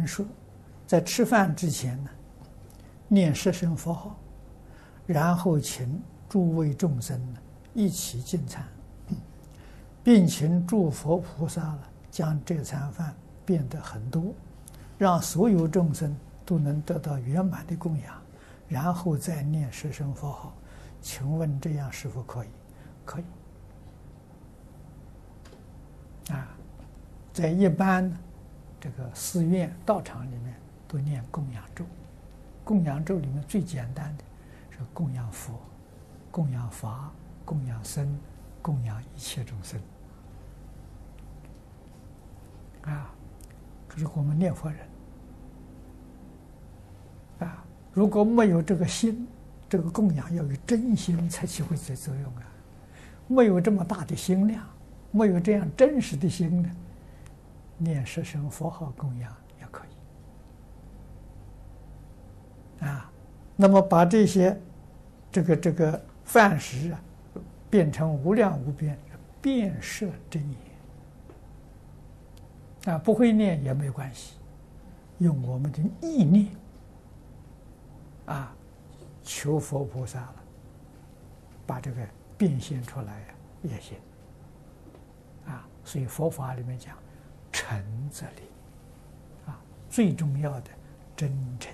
人说，在吃饭之前呢，念十声佛号，然后请诸位众生呢一起进餐，并请诸佛菩萨了将这餐饭变得很多，让所有众生都能得到圆满的供养，然后再念十声佛号。请问这样是否可以？可以。啊，在一般这个寺院道场里面都念供养咒，供养咒里面最简单的是供养佛、供养法、供养僧、供养一切众生。啊，可是我们念佛人啊，如果没有这个心，这个供养要有真心才起会起作用啊，没有这么大的心量。没有这样真实的心呢，念十声佛号供养也可以啊。那么把这些这个这个饭食啊，变成无量无边变摄真言啊，不会念也没关系，用我们的意念啊，求佛菩萨了，把这个变现出来也行啊。所以佛法里面讲，诚则灵，啊，最重要的真诚。